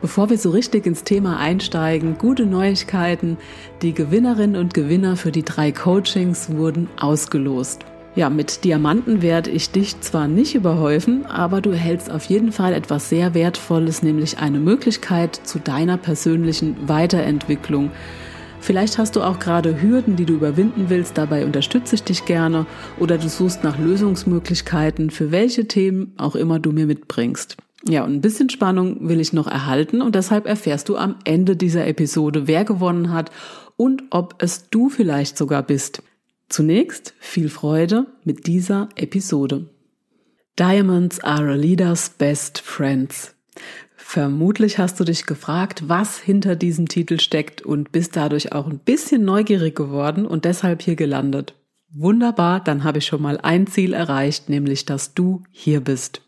Bevor wir so richtig ins Thema einsteigen, gute Neuigkeiten. Die Gewinnerinnen und Gewinner für die drei Coachings wurden ausgelost. Ja, mit Diamanten werde ich dich zwar nicht überhäufen, aber du erhältst auf jeden Fall etwas sehr Wertvolles, nämlich eine Möglichkeit zu deiner persönlichen Weiterentwicklung. Vielleicht hast du auch gerade Hürden, die du überwinden willst, dabei unterstütze ich dich gerne oder du suchst nach Lösungsmöglichkeiten, für welche Themen auch immer du mir mitbringst. Ja, und ein bisschen Spannung will ich noch erhalten und deshalb erfährst du am Ende dieser Episode, wer gewonnen hat und ob es du vielleicht sogar bist. Zunächst viel Freude mit dieser Episode. Diamonds are a leader's best friends. Vermutlich hast du dich gefragt, was hinter diesem Titel steckt und bist dadurch auch ein bisschen neugierig geworden und deshalb hier gelandet. Wunderbar, dann habe ich schon mal ein Ziel erreicht, nämlich dass du hier bist.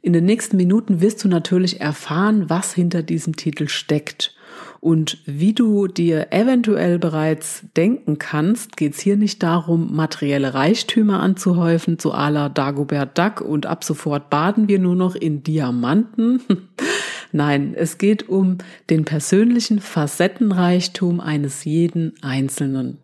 In den nächsten Minuten wirst du natürlich erfahren, was hinter diesem Titel steckt. Und wie du dir eventuell bereits denken kannst, geht es hier nicht darum, materielle Reichtümer anzuhäufen, zu aller Dagobert Duck und ab sofort baden wir nur noch in Diamanten. Nein, es geht um den persönlichen Facettenreichtum eines jeden Einzelnen.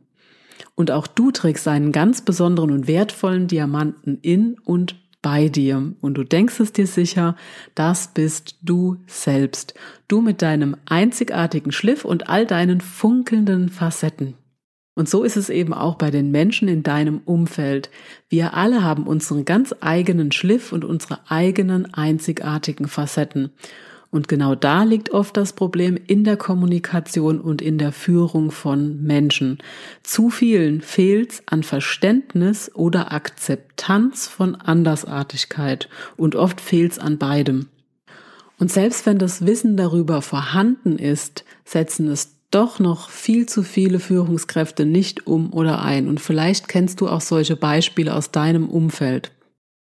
Und auch du trägst einen ganz besonderen und wertvollen Diamanten in und bei dir und du denkst es dir sicher, das bist du selbst. Du mit deinem einzigartigen Schliff und all deinen funkelnden Facetten. Und so ist es eben auch bei den Menschen in deinem Umfeld. Wir alle haben unseren ganz eigenen Schliff und unsere eigenen einzigartigen Facetten. Und genau da liegt oft das Problem in der Kommunikation und in der Führung von Menschen. Zu vielen fehlt an Verständnis oder Akzeptanz von Andersartigkeit und oft fehlt es an beidem. Und selbst wenn das Wissen darüber vorhanden ist, setzen es doch noch viel zu viele Führungskräfte nicht um oder ein. Und vielleicht kennst du auch solche Beispiele aus deinem Umfeld.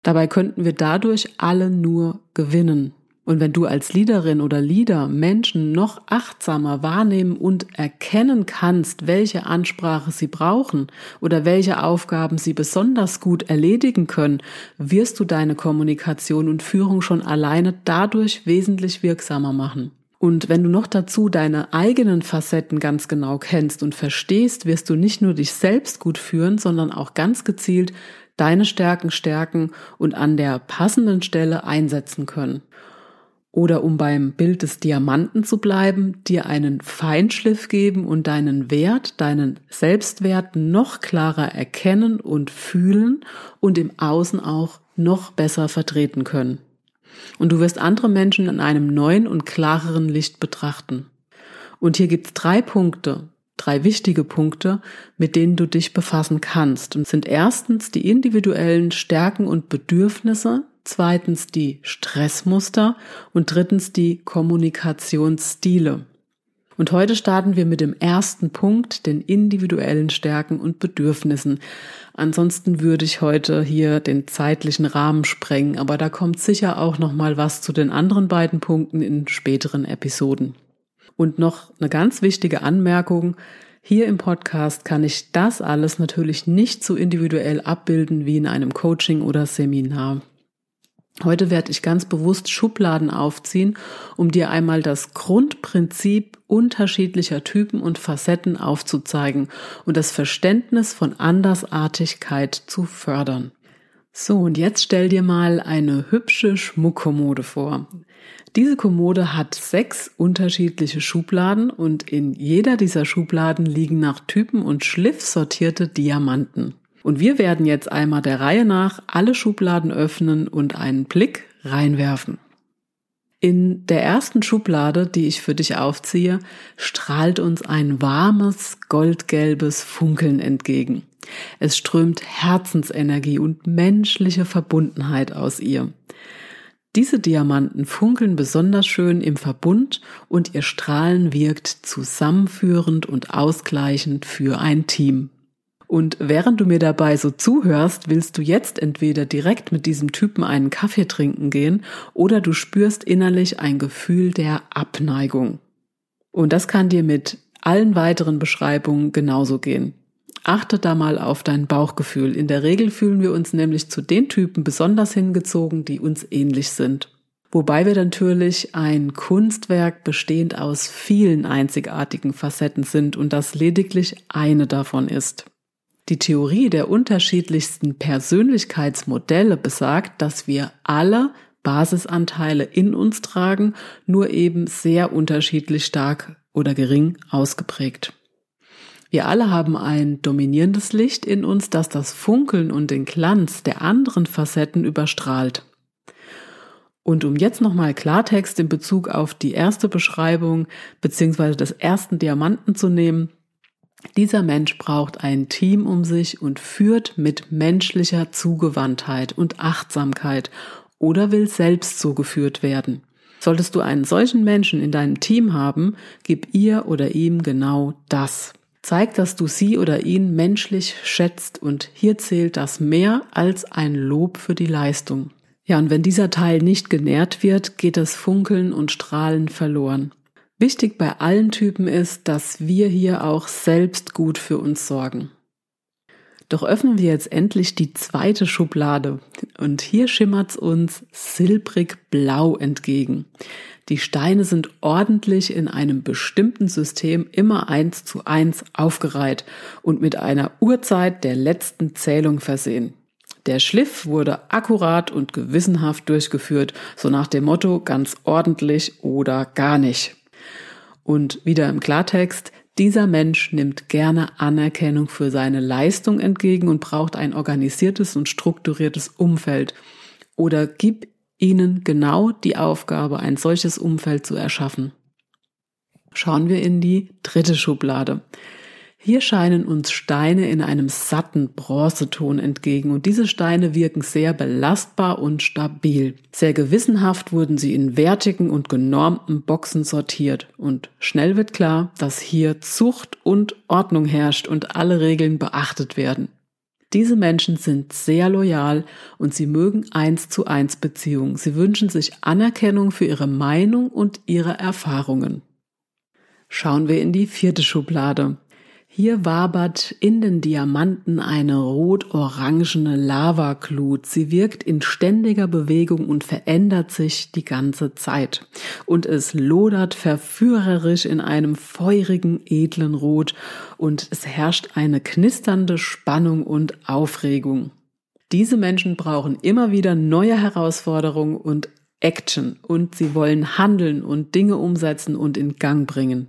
Dabei könnten wir dadurch alle nur gewinnen. Und wenn du als Leaderin oder Leader Menschen noch achtsamer wahrnehmen und erkennen kannst, welche Ansprache sie brauchen oder welche Aufgaben sie besonders gut erledigen können, wirst du deine Kommunikation und Führung schon alleine dadurch wesentlich wirksamer machen. Und wenn du noch dazu deine eigenen Facetten ganz genau kennst und verstehst, wirst du nicht nur dich selbst gut führen, sondern auch ganz gezielt deine Stärken stärken und an der passenden Stelle einsetzen können. Oder um beim Bild des Diamanten zu bleiben, dir einen Feinschliff geben und deinen Wert, deinen Selbstwert noch klarer erkennen und fühlen und im Außen auch noch besser vertreten können. Und du wirst andere Menschen in einem neuen und klareren Licht betrachten. Und hier gibt's drei Punkte, drei wichtige Punkte, mit denen du dich befassen kannst. Und sind erstens die individuellen Stärken und Bedürfnisse, zweitens die Stressmuster und drittens die Kommunikationsstile. Und heute starten wir mit dem ersten Punkt, den individuellen Stärken und Bedürfnissen. Ansonsten würde ich heute hier den zeitlichen Rahmen sprengen, aber da kommt sicher auch noch mal was zu den anderen beiden Punkten in späteren Episoden. Und noch eine ganz wichtige Anmerkung. Hier im Podcast kann ich das alles natürlich nicht so individuell abbilden wie in einem Coaching oder Seminar. Heute werde ich ganz bewusst Schubladen aufziehen, um dir einmal das Grundprinzip unterschiedlicher Typen und Facetten aufzuzeigen und das Verständnis von Andersartigkeit zu fördern. So, und jetzt stell dir mal eine hübsche Schmuckkommode vor. Diese Kommode hat sechs unterschiedliche Schubladen und in jeder dieser Schubladen liegen nach Typen und Schliff sortierte Diamanten. Und wir werden jetzt einmal der Reihe nach alle Schubladen öffnen und einen Blick reinwerfen. In der ersten Schublade, die ich für dich aufziehe, strahlt uns ein warmes, goldgelbes Funkeln entgegen. Es strömt Herzensenergie und menschliche Verbundenheit aus ihr. Diese Diamanten funkeln besonders schön im Verbund und ihr Strahlen wirkt zusammenführend und ausgleichend für ein Team. Und während du mir dabei so zuhörst, willst du jetzt entweder direkt mit diesem Typen einen Kaffee trinken gehen oder du spürst innerlich ein Gefühl der Abneigung. Und das kann dir mit allen weiteren Beschreibungen genauso gehen. Achte da mal auf dein Bauchgefühl. In der Regel fühlen wir uns nämlich zu den Typen besonders hingezogen, die uns ähnlich sind. Wobei wir natürlich ein Kunstwerk bestehend aus vielen einzigartigen Facetten sind und das lediglich eine davon ist. Die Theorie der unterschiedlichsten Persönlichkeitsmodelle besagt, dass wir alle Basisanteile in uns tragen, nur eben sehr unterschiedlich stark oder gering ausgeprägt. Wir alle haben ein dominierendes Licht in uns, das das Funkeln und den Glanz der anderen Facetten überstrahlt. Und um jetzt nochmal Klartext in Bezug auf die erste Beschreibung beziehungsweise des ersten Diamanten zu nehmen, dieser Mensch braucht ein Team um sich und führt mit menschlicher Zugewandtheit und Achtsamkeit oder will selbst so geführt werden. Solltest du einen solchen Menschen in deinem Team haben, gib ihr oder ihm genau das. Zeig, dass du sie oder ihn menschlich schätzt und hier zählt das mehr als ein Lob für die Leistung. Ja, und wenn dieser Teil nicht genährt wird, geht das Funkeln und Strahlen verloren. Wichtig bei allen Typen ist, dass wir hier auch selbst gut für uns sorgen. Doch öffnen wir jetzt endlich die zweite Schublade und hier schimmert's uns silbrig blau entgegen. Die Steine sind ordentlich in einem bestimmten System immer eins zu eins aufgereiht und mit einer Uhrzeit der letzten Zählung versehen. Der Schliff wurde akkurat und gewissenhaft durchgeführt, so nach dem Motto ganz ordentlich oder gar nicht. Und wieder im Klartext, dieser Mensch nimmt gerne Anerkennung für seine Leistung entgegen und braucht ein organisiertes und strukturiertes Umfeld. Oder gib ihnen genau die Aufgabe, ein solches Umfeld zu erschaffen. Schauen wir in die dritte Schublade. Hier scheinen uns Steine in einem satten Bronzeton entgegen und diese Steine wirken sehr belastbar und stabil. Sehr gewissenhaft wurden sie in wertigen und genormten Boxen sortiert und schnell wird klar, dass hier Zucht und Ordnung herrscht und alle Regeln beachtet werden. Diese Menschen sind sehr loyal und sie mögen eins zu eins Beziehungen. Sie wünschen sich Anerkennung für ihre Meinung und ihre Erfahrungen. Schauen wir in die vierte Schublade. Hier wabert in den Diamanten eine rot-orangene Lavaglut. Sie wirkt in ständiger Bewegung und verändert sich die ganze Zeit. Und es lodert verführerisch in einem feurigen, edlen Rot und es herrscht eine knisternde Spannung und Aufregung. Diese Menschen brauchen immer wieder neue Herausforderungen und Action und sie wollen handeln und Dinge umsetzen und in Gang bringen.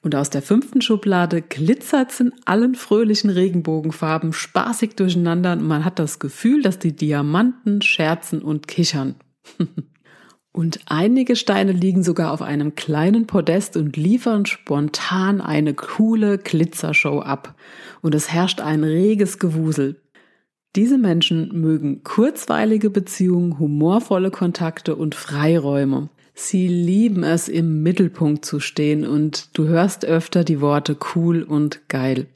Und aus der fünften Schublade glitzert's in allen fröhlichen Regenbogenfarben spaßig durcheinander und man hat das Gefühl, dass die Diamanten scherzen und kichern. und einige Steine liegen sogar auf einem kleinen Podest und liefern spontan eine coole Glitzershow ab. Und es herrscht ein reges Gewusel. Diese Menschen mögen kurzweilige Beziehungen, humorvolle Kontakte und Freiräume. Sie lieben es, im Mittelpunkt zu stehen und du hörst öfter die Worte cool und geil.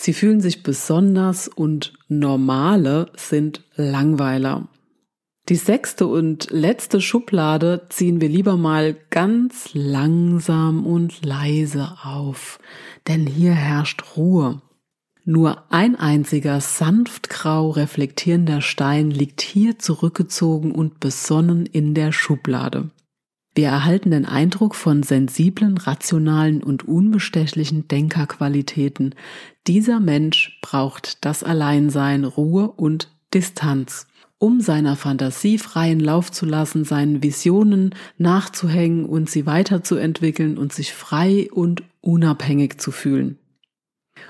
Sie fühlen sich besonders und normale sind Langweiler. Die sechste und letzte Schublade ziehen wir lieber mal ganz langsam und leise auf, denn hier herrscht Ruhe. Nur ein einziger sanft grau reflektierender Stein liegt hier zurückgezogen und besonnen in der Schublade. Wir erhalten den Eindruck von sensiblen, rationalen und unbestechlichen Denkerqualitäten. Dieser Mensch braucht das Alleinsein, Ruhe und Distanz. um seiner Fantasie freien Lauf zu lassen, seinen Visionen nachzuhängen und sie weiterzuentwickeln und sich frei und unabhängig zu fühlen.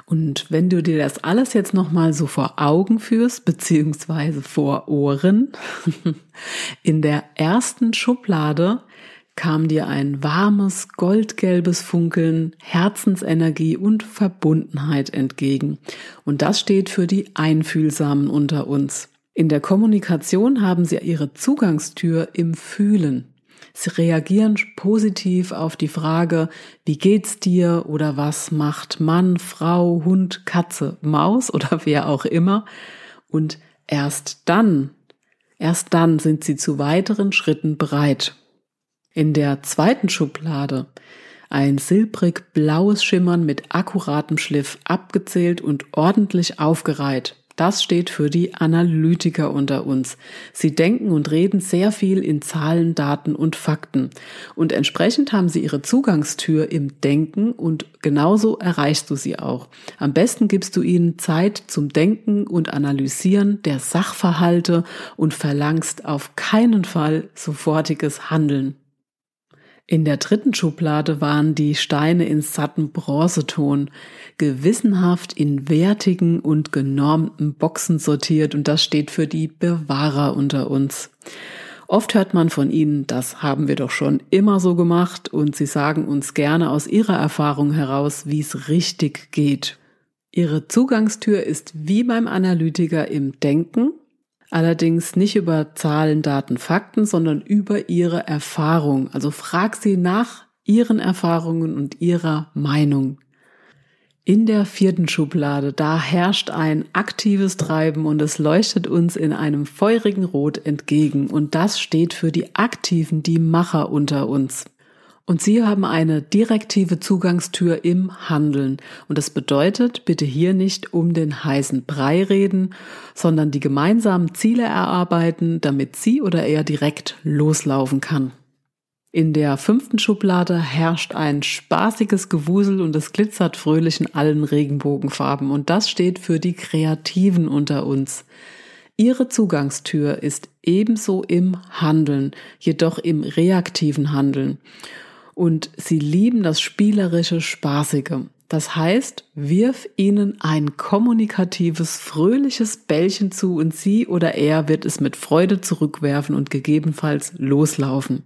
Und wenn du dir das alles jetzt nochmal so vor Augen führst, beziehungsweise vor Ohren, in der ersten Schublade kam dir ein warmes, goldgelbes Funkeln, Herzensenergie und Verbundenheit entgegen. Und das steht für die Einfühlsamen unter uns. In der Kommunikation haben sie ihre Zugangstür im Fühlen. Sie reagieren positiv auf die Frage, wie geht's dir oder was macht Mann, Frau, Hund, Katze, Maus oder wer auch immer. Und erst dann, erst dann sind sie zu weiteren Schritten bereit. In der zweiten Schublade ein silbrig blaues Schimmern mit akkuratem Schliff abgezählt und ordentlich aufgereiht. Das steht für die Analytiker unter uns. Sie denken und reden sehr viel in Zahlen, Daten und Fakten. Und entsprechend haben sie ihre Zugangstür im Denken und genauso erreichst du sie auch. Am besten gibst du ihnen Zeit zum Denken und Analysieren der Sachverhalte und verlangst auf keinen Fall sofortiges Handeln. In der dritten Schublade waren die Steine in satten Bronzeton, gewissenhaft in wertigen und genormten Boxen sortiert und das steht für die Bewahrer unter uns. Oft hört man von ihnen, das haben wir doch schon immer so gemacht und sie sagen uns gerne aus ihrer Erfahrung heraus, wie es richtig geht. Ihre Zugangstür ist wie beim Analytiker im Denken, Allerdings nicht über Zahlen, Daten, Fakten, sondern über ihre Erfahrung. Also frag sie nach ihren Erfahrungen und ihrer Meinung. In der vierten Schublade, da herrscht ein aktives Treiben und es leuchtet uns in einem feurigen Rot entgegen. Und das steht für die Aktiven, die Macher unter uns. Und Sie haben eine direktive Zugangstür im Handeln. Und das bedeutet, bitte hier nicht um den heißen Brei reden, sondern die gemeinsamen Ziele erarbeiten, damit sie oder er direkt loslaufen kann. In der fünften Schublade herrscht ein spaßiges Gewusel und es glitzert fröhlich in allen Regenbogenfarben. Und das steht für die Kreativen unter uns. Ihre Zugangstür ist ebenso im Handeln, jedoch im reaktiven Handeln und sie lieben das spielerische, spaßige. Das heißt, wirf ihnen ein kommunikatives, fröhliches Bällchen zu und sie oder er wird es mit Freude zurückwerfen und gegebenenfalls loslaufen.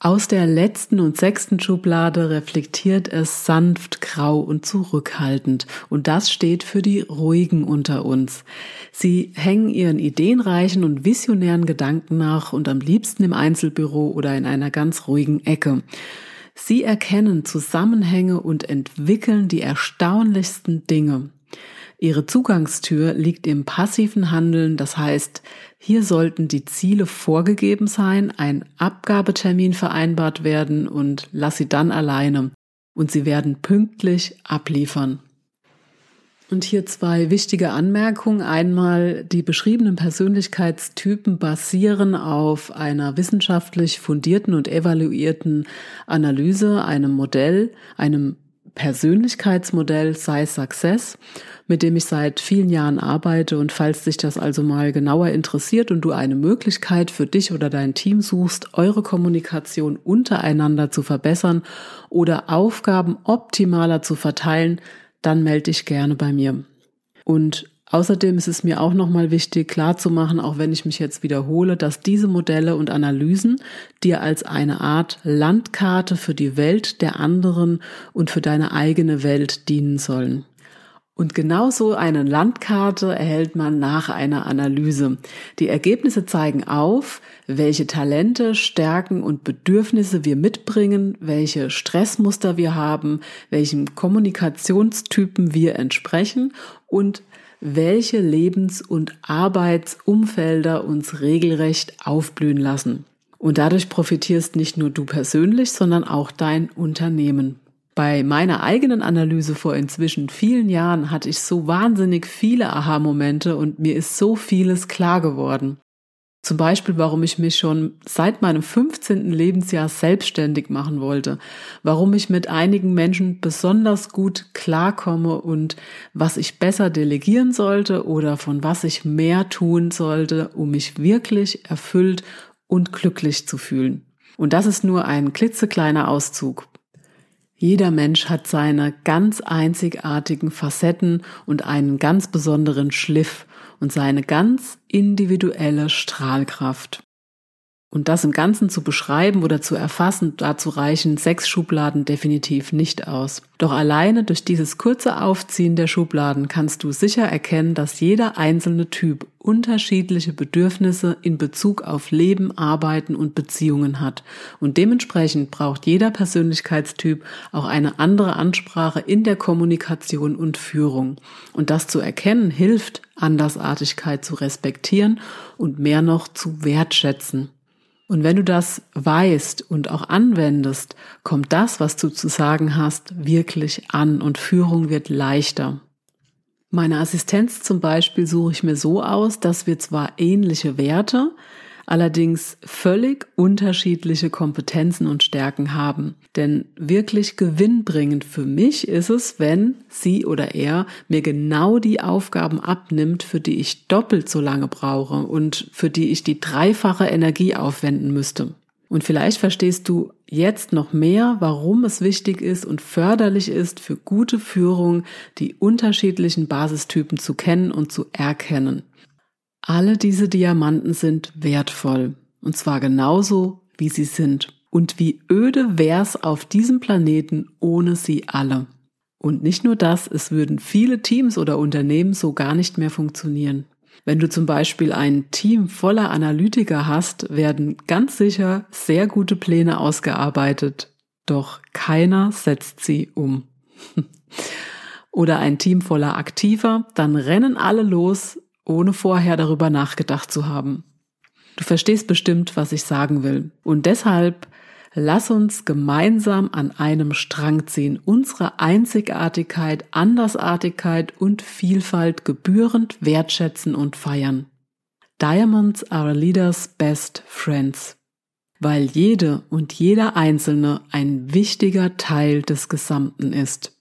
Aus der letzten und sechsten Schublade reflektiert es sanft, grau und zurückhaltend. Und das steht für die Ruhigen unter uns. Sie hängen ihren ideenreichen und visionären Gedanken nach und am liebsten im Einzelbüro oder in einer ganz ruhigen Ecke. Sie erkennen Zusammenhänge und entwickeln die erstaunlichsten Dinge. Ihre Zugangstür liegt im passiven Handeln, das heißt, hier sollten die Ziele vorgegeben sein, ein Abgabetermin vereinbart werden und lass sie dann alleine. Und sie werden pünktlich abliefern. Und hier zwei wichtige Anmerkungen. Einmal, die beschriebenen Persönlichkeitstypen basieren auf einer wissenschaftlich fundierten und evaluierten Analyse, einem Modell, einem Persönlichkeitsmodell sei Success, mit dem ich seit vielen Jahren arbeite. Und falls dich das also mal genauer interessiert und du eine Möglichkeit für dich oder dein Team suchst, eure Kommunikation untereinander zu verbessern oder Aufgaben optimaler zu verteilen, dann melde dich gerne bei mir. Und Außerdem ist es mir auch nochmal wichtig, klarzumachen, auch wenn ich mich jetzt wiederhole, dass diese Modelle und Analysen dir als eine Art Landkarte für die Welt der anderen und für deine eigene Welt dienen sollen. Und genauso eine Landkarte erhält man nach einer Analyse. Die Ergebnisse zeigen auf, welche Talente, Stärken und Bedürfnisse wir mitbringen, welche Stressmuster wir haben, welchen Kommunikationstypen wir entsprechen und welche Lebens- und Arbeitsumfelder uns regelrecht aufblühen lassen. Und dadurch profitierst nicht nur du persönlich, sondern auch dein Unternehmen. Bei meiner eigenen Analyse vor inzwischen vielen Jahren hatte ich so wahnsinnig viele Aha-Momente und mir ist so vieles klar geworden. Zum Beispiel, warum ich mich schon seit meinem 15. Lebensjahr selbstständig machen wollte, warum ich mit einigen Menschen besonders gut klarkomme und was ich besser delegieren sollte oder von was ich mehr tun sollte, um mich wirklich erfüllt und glücklich zu fühlen. Und das ist nur ein klitzekleiner Auszug. Jeder Mensch hat seine ganz einzigartigen Facetten und einen ganz besonderen Schliff und seine ganz individuelle Strahlkraft. Und das im Ganzen zu beschreiben oder zu erfassen, dazu reichen sechs Schubladen definitiv nicht aus. Doch alleine durch dieses kurze Aufziehen der Schubladen kannst du sicher erkennen, dass jeder einzelne Typ unterschiedliche Bedürfnisse in Bezug auf Leben, Arbeiten und Beziehungen hat. Und dementsprechend braucht jeder Persönlichkeitstyp auch eine andere Ansprache in der Kommunikation und Führung. Und das zu erkennen hilft, Andersartigkeit zu respektieren und mehr noch zu wertschätzen. Und wenn du das weißt und auch anwendest, kommt das, was du zu sagen hast, wirklich an und Führung wird leichter. Meine Assistenz zum Beispiel suche ich mir so aus, dass wir zwar ähnliche Werte, allerdings völlig unterschiedliche Kompetenzen und Stärken haben. Denn wirklich gewinnbringend für mich ist es, wenn sie oder er mir genau die Aufgaben abnimmt, für die ich doppelt so lange brauche und für die ich die dreifache Energie aufwenden müsste. Und vielleicht verstehst du jetzt noch mehr, warum es wichtig ist und förderlich ist, für gute Führung die unterschiedlichen Basistypen zu kennen und zu erkennen. Alle diese Diamanten sind wertvoll. Und zwar genauso, wie sie sind. Und wie öde wär's auf diesem Planeten ohne sie alle. Und nicht nur das, es würden viele Teams oder Unternehmen so gar nicht mehr funktionieren. Wenn du zum Beispiel ein Team voller Analytiker hast, werden ganz sicher sehr gute Pläne ausgearbeitet, doch keiner setzt sie um. Oder ein Team voller Aktiver, dann rennen alle los, ohne vorher darüber nachgedacht zu haben. Du verstehst bestimmt, was ich sagen will. Und deshalb lass uns gemeinsam an einem Strang ziehen, unsere Einzigartigkeit, Andersartigkeit und Vielfalt gebührend wertschätzen und feiern. Diamonds are leader's best friends, weil jede und jeder Einzelne ein wichtiger Teil des Gesamten ist.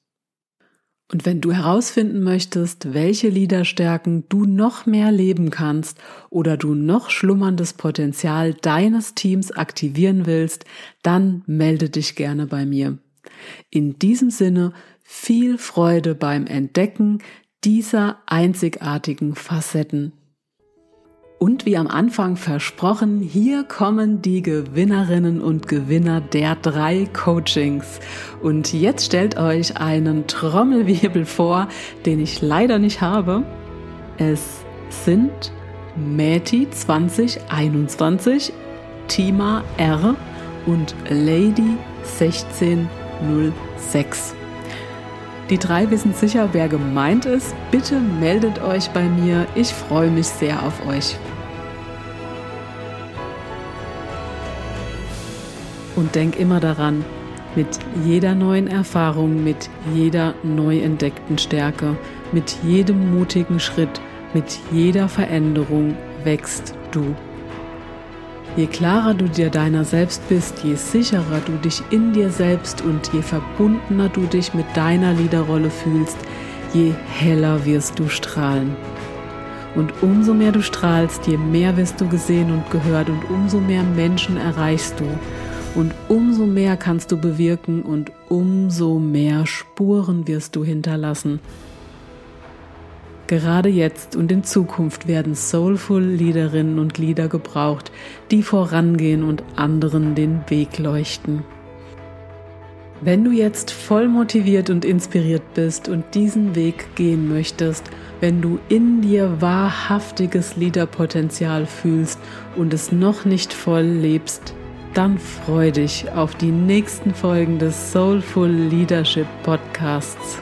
Und wenn du herausfinden möchtest, welche Liederstärken du noch mehr leben kannst oder du noch schlummerndes Potenzial deines Teams aktivieren willst, dann melde dich gerne bei mir. In diesem Sinne viel Freude beim Entdecken dieser einzigartigen Facetten und wie am Anfang versprochen, hier kommen die Gewinnerinnen und Gewinner der drei Coachings. Und jetzt stellt euch einen Trommelwirbel vor, den ich leider nicht habe. Es sind Mäti 2021, Tima R und Lady 1606. Die drei wissen sicher, wer gemeint ist. Bitte meldet euch bei mir. Ich freue mich sehr auf euch. Und denk immer daran, mit jeder neuen Erfahrung, mit jeder neu entdeckten Stärke, mit jedem mutigen Schritt, mit jeder Veränderung wächst du. Je klarer du dir deiner selbst bist, je sicherer du dich in dir selbst und je verbundener du dich mit deiner Liederrolle fühlst, je heller wirst du strahlen. Und umso mehr du strahlst, je mehr wirst du gesehen und gehört und umso mehr Menschen erreichst du. Und umso mehr kannst du bewirken und umso mehr Spuren wirst du hinterlassen. Gerade jetzt und in Zukunft werden soulful Liederinnen und Lieder gebraucht, die vorangehen und anderen den Weg leuchten. Wenn du jetzt voll motiviert und inspiriert bist und diesen Weg gehen möchtest, wenn du in dir wahrhaftiges Liederpotenzial fühlst und es noch nicht voll lebst, dann freu dich auf die nächsten Folgen des Soulful Leadership Podcasts.